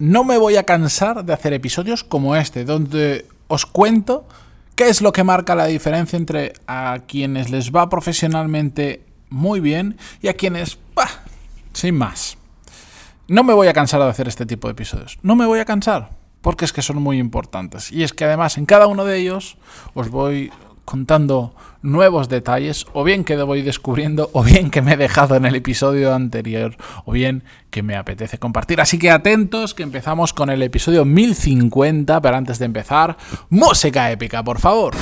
no me voy a cansar de hacer episodios como este, donde os cuento qué es lo que marca la diferencia entre a quienes les va profesionalmente muy bien y a quienes, bah, sin más. No me voy a cansar de hacer este tipo de episodios. No me voy a cansar, porque es que son muy importantes. Y es que además en cada uno de ellos os voy contando nuevos detalles, o bien que voy descubriendo, o bien que me he dejado en el episodio anterior, o bien que me apetece compartir. Así que atentos, que empezamos con el episodio 1050, pero antes de empezar, música épica, por favor.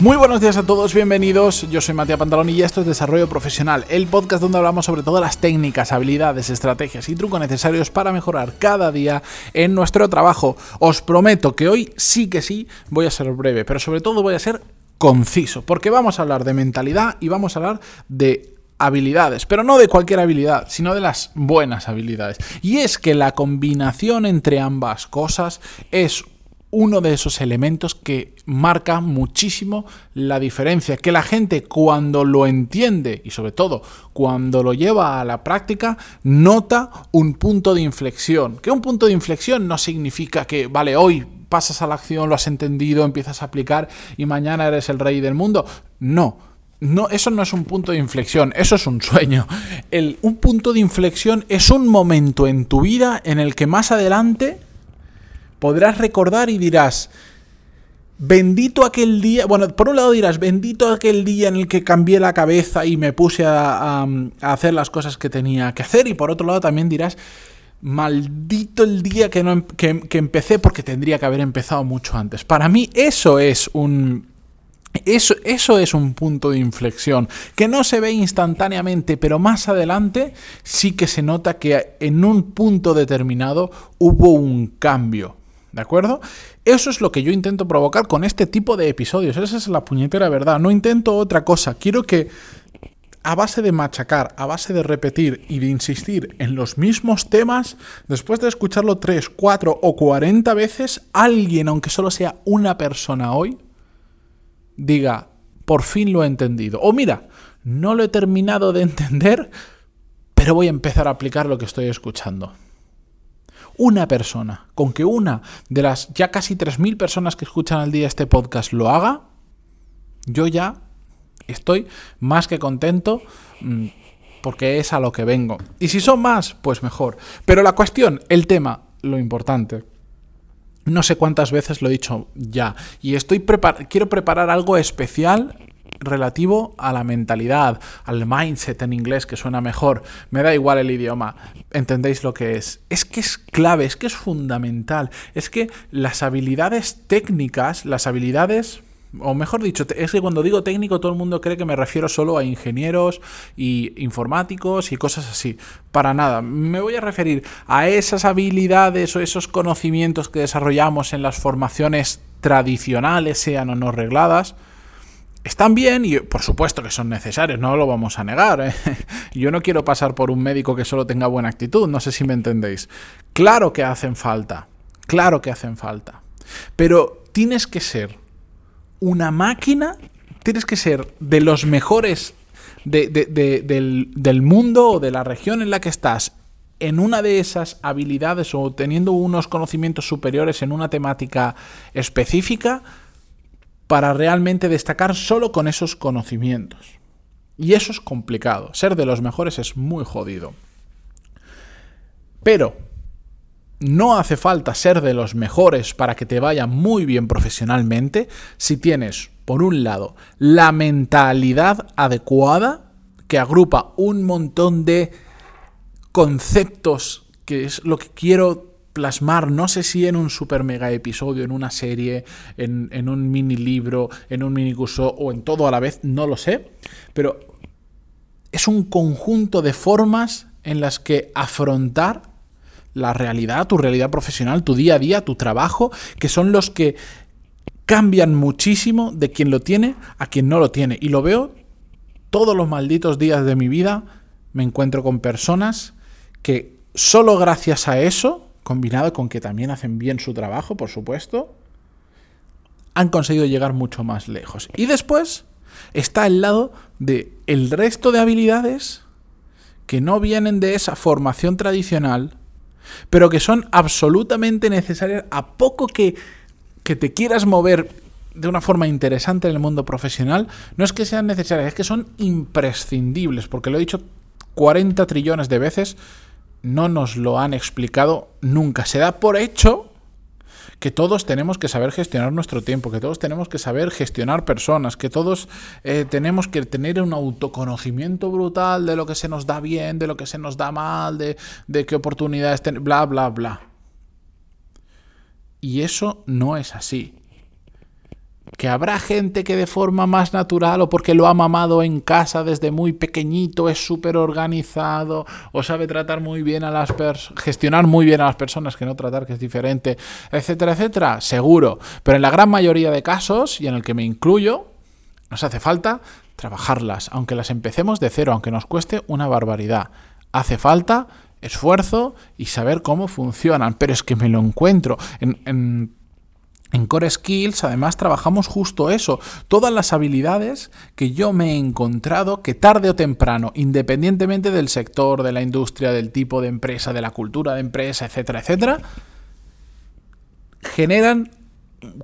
Muy buenos días a todos, bienvenidos. Yo soy Matías Pantalón y esto es Desarrollo Profesional, el podcast donde hablamos sobre todas las técnicas, habilidades, estrategias y trucos necesarios para mejorar cada día en nuestro trabajo. Os prometo que hoy sí que sí voy a ser breve, pero sobre todo voy a ser conciso, porque vamos a hablar de mentalidad y vamos a hablar de habilidades, pero no de cualquier habilidad, sino de las buenas habilidades. Y es que la combinación entre ambas cosas es uno de esos elementos que marca muchísimo la diferencia, que la gente cuando lo entiende y sobre todo cuando lo lleva a la práctica, nota un punto de inflexión. Que un punto de inflexión no significa que, vale, hoy pasas a la acción, lo has entendido, empiezas a aplicar y mañana eres el rey del mundo. No. No, eso no es un punto de inflexión, eso es un sueño. El, un punto de inflexión es un momento en tu vida en el que más adelante podrás recordar y dirás, bendito aquel día, bueno, por un lado dirás, bendito aquel día en el que cambié la cabeza y me puse a, hacer las cosas que tenía que hacer, y por otro lado también dirás, maldito el día que, no, que, que empecé porque tendría que haber empezado mucho antes. Para mí eso es un, eso, eso, es un punto de inflexión que no se ve instantáneamente, pero más adelante sí que se nota que en un punto determinado hubo un cambio. ¿De acuerdo? Eso es lo que yo intento provocar con este tipo de episodios. Esa es la puñetera verdad. No intento otra cosa. Quiero que a base de machacar, a base de repetir y de insistir en los mismos temas, después de escucharlo 3, 4 o 40 veces, alguien, aunque solo sea una persona hoy, diga, por fin lo he entendido. O mira, no lo he terminado de entender, pero voy a empezar a aplicar lo que estoy escuchando una persona, con que una de las ya casi 3.000 personas que escuchan al día este podcast lo haga, yo ya estoy más que contento mm, porque es a lo que vengo. Y si son más, pues mejor. Pero la cuestión, el tema, lo importante. No sé cuántas veces lo he dicho ya. Y estoy quiero preparar algo especial relativo a la mentalidad, al mindset en inglés, que suena mejor. Me da igual el idioma. ¿Entendéis lo que es? Es que es clave, es que es fundamental. Es que las habilidades técnicas, las habilidades o mejor dicho, es que cuando digo técnico todo el mundo cree que me refiero solo a ingenieros y informáticos y cosas así. Para nada, me voy a referir a esas habilidades o esos conocimientos que desarrollamos en las formaciones tradicionales, sean o no regladas, están bien y por supuesto que son necesarios, no lo vamos a negar. ¿eh? Yo no quiero pasar por un médico que solo tenga buena actitud, no sé si me entendéis. Claro que hacen falta, claro que hacen falta. Pero tienes que ser una máquina, tienes que ser de los mejores del, del mundo o de la región en la que estás en una de esas habilidades o teniendo unos conocimientos superiores en una temática específica para realmente destacar solo con esos conocimientos. Y eso es complicado. Ser de los mejores es muy jodido. Pero no hace falta ser de los mejores para que te vaya muy bien profesionalmente si tienes, por un lado, la mentalidad adecuada que agrupa un montón de conceptos, que es lo que quiero plasmar, no sé si en un super mega episodio, en una serie, en, un mini libro, en un mini curso o en todo a la vez, no lo sé, pero es un conjunto de formas en las que afrontar la realidad, tu realidad profesional, tu día a día, tu trabajo, que son los que cambian muchísimo de quien lo tiene a quien no lo tiene. Y lo veo todos los malditos días de mi vida, me encuentro con personas que solo gracias a eso combinado con que también hacen bien su trabajo, por supuesto, han conseguido llegar mucho más lejos. Y después está el lado de el resto de habilidades que no vienen de esa formación tradicional, pero que son absolutamente necesarias a poco que, que te quieras mover de una forma interesante en el mundo profesional, no es que sean necesarias, es que son imprescindibles, porque lo he dicho 40 trillones de veces, no nos lo han explicado nunca. Se da por hecho que todos tenemos que saber gestionar nuestro tiempo, que todos tenemos que saber gestionar personas, que todos eh, tenemos que tener un autoconocimiento brutal de lo que se nos da bien, de lo que se nos da mal, de, de qué oportunidades tenemos, bla, bla, bla. Y eso no es así que habrá gente que de forma más natural o porque lo ha mamado en casa desde muy pequeñito es súper organizado o sabe tratar muy bien a las personas, gestionar muy bien a las personas, que no tratar que es diferente, etcétera, etcétera, seguro. Pero en la gran mayoría de casos, y en el que me incluyo, nos hace falta trabajarlas, aunque las empecemos de cero, aunque nos cueste una barbaridad. Hace falta esfuerzo y saber cómo funcionan, pero es que me lo encuentro en, en en Core Skills además trabajamos justo eso, todas las habilidades que yo me he encontrado que tarde o temprano, independientemente del sector, de la industria, del tipo de empresa, de la cultura de empresa, etcétera, etcétera, generan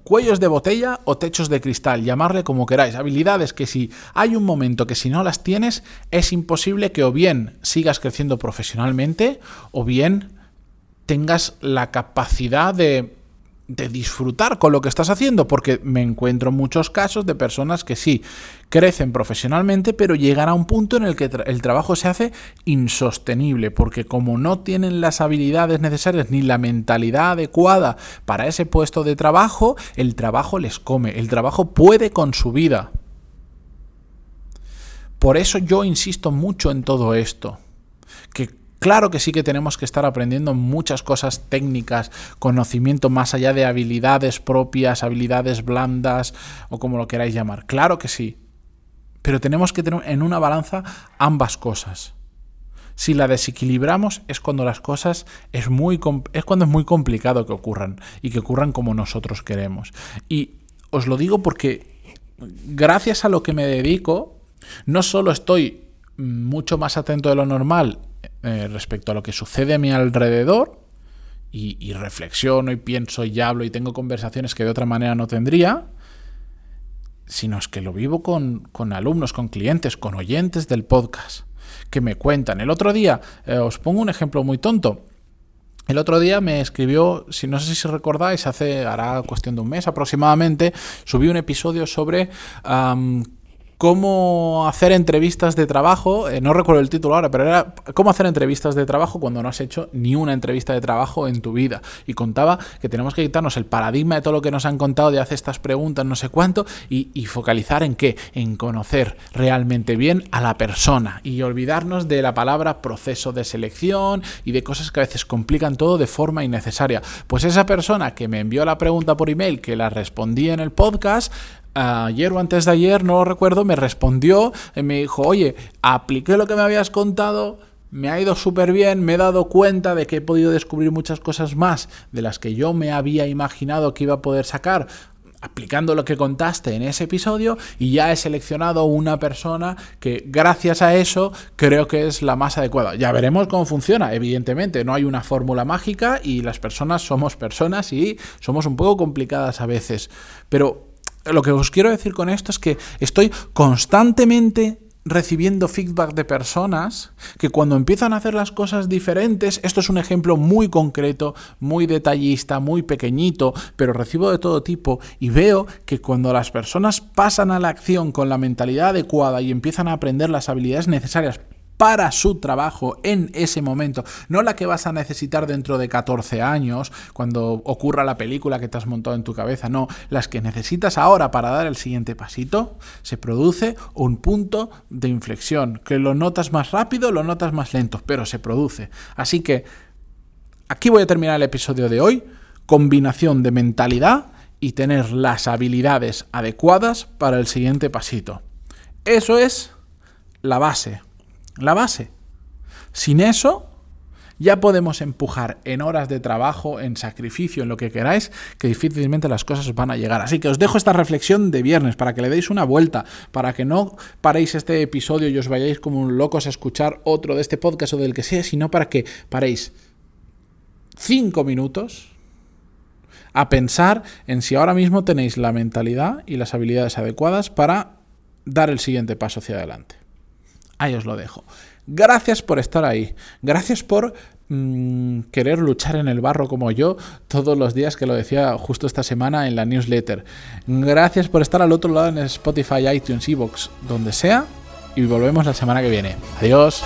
cuellos de botella o techos de cristal, llamarle como queráis, habilidades que si hay un momento que si no las tienes es imposible que o bien sigas creciendo profesionalmente o bien tengas la capacidad de de disfrutar con lo que estás haciendo, porque me encuentro muchos casos de personas que sí crecen profesionalmente, pero llegan a un punto en el que el trabajo se hace insostenible, porque como no tienen las habilidades necesarias ni la mentalidad adecuada para ese puesto de trabajo, el trabajo les come, el trabajo puede con su vida. Por eso yo insisto mucho en todo esto, que Claro que sí que tenemos que estar aprendiendo muchas cosas técnicas, conocimiento más allá de habilidades propias, habilidades blandas o como lo queráis llamar. Claro que sí. Pero tenemos que tener en una balanza ambas cosas. Si la desequilibramos es cuando las cosas es muy es cuando es muy complicado que ocurran y que ocurran como nosotros queremos. Y os lo digo porque gracias a lo que me dedico, no solo estoy mucho más atento de lo normal eh, respecto a lo que sucede a mi alrededor y, reflexiono y pienso y hablo y tengo conversaciones que de otra manera no tendría, sino es que lo vivo con, alumnos, con clientes, con oyentes del podcast que me cuentan. El otro día, eh, os pongo un ejemplo muy tonto. El otro día me escribió, si no sé si recordáis, hace, hará cuestión de un mes aproximadamente, subí un episodio sobre cómo hacer entrevistas de trabajo, eh, no recuerdo el título ahora, pero era cómo hacer entrevistas de trabajo cuando no has hecho ni una entrevista de trabajo en tu vida. Y contaba que tenemos que quitarnos el paradigma de todo lo que nos han contado de hacer estas preguntas, no sé cuánto, y, y focalizar en qué, en conocer realmente bien a la persona y olvidarnos de la palabra proceso de selección y de cosas que a veces complican todo de forma innecesaria. Pues esa persona que me envió la pregunta por email, que la respondí en el podcast, ayer o antes de ayer, no lo recuerdo, me respondió y me dijo, oye, apliqué lo que me habías contado, me ha ido súper bien, me he dado cuenta de que he podido descubrir muchas cosas más de las que yo me había imaginado que iba a poder sacar aplicando lo que contaste en ese episodio y ya he seleccionado una persona que gracias a eso creo que es la más adecuada. Ya veremos cómo funciona, evidentemente, no hay una fórmula mágica y las personas somos personas y somos un poco complicadas a veces, pero lo que os quiero decir con esto es que estoy constantemente recibiendo feedback de personas que cuando empiezan a hacer las cosas diferentes, esto es un ejemplo muy concreto, muy detallista, muy pequeñito, pero recibo de todo tipo y veo que cuando las personas pasan a la acción con la mentalidad adecuada y empiezan a aprender las habilidades necesarias para su trabajo en ese momento, no la que vas a necesitar dentro de 14 años, cuando ocurra la película que te has montado en tu cabeza, no, las que necesitas ahora para dar el siguiente pasito, se produce un punto de inflexión, que lo notas más rápido, lo notas más lento, pero se produce. Así que aquí voy a terminar el episodio de hoy, combinación de mentalidad y tener las habilidades adecuadas para el siguiente pasito. Eso es la base la base. Sin eso, ya podemos empujar en horas de trabajo, en sacrificio, en lo que queráis, que difícilmente las cosas van a llegar. Así que os dejo esta reflexión de viernes para que le deis una vuelta, para que no paréis este episodio y os vayáis como locos a escuchar otro de este podcast o del que sea, sino para que paréis cinco minutos a pensar en si ahora mismo tenéis la mentalidad y las habilidades adecuadas para dar el siguiente paso hacia adelante. Ahí os lo dejo. Gracias por estar ahí. Gracias por mm, querer luchar en el barro como yo todos los días que lo decía justo esta semana en la newsletter. Gracias por estar al otro lado en Spotify, iTunes, Evox, donde sea. Y volvemos la semana que viene. Adiós.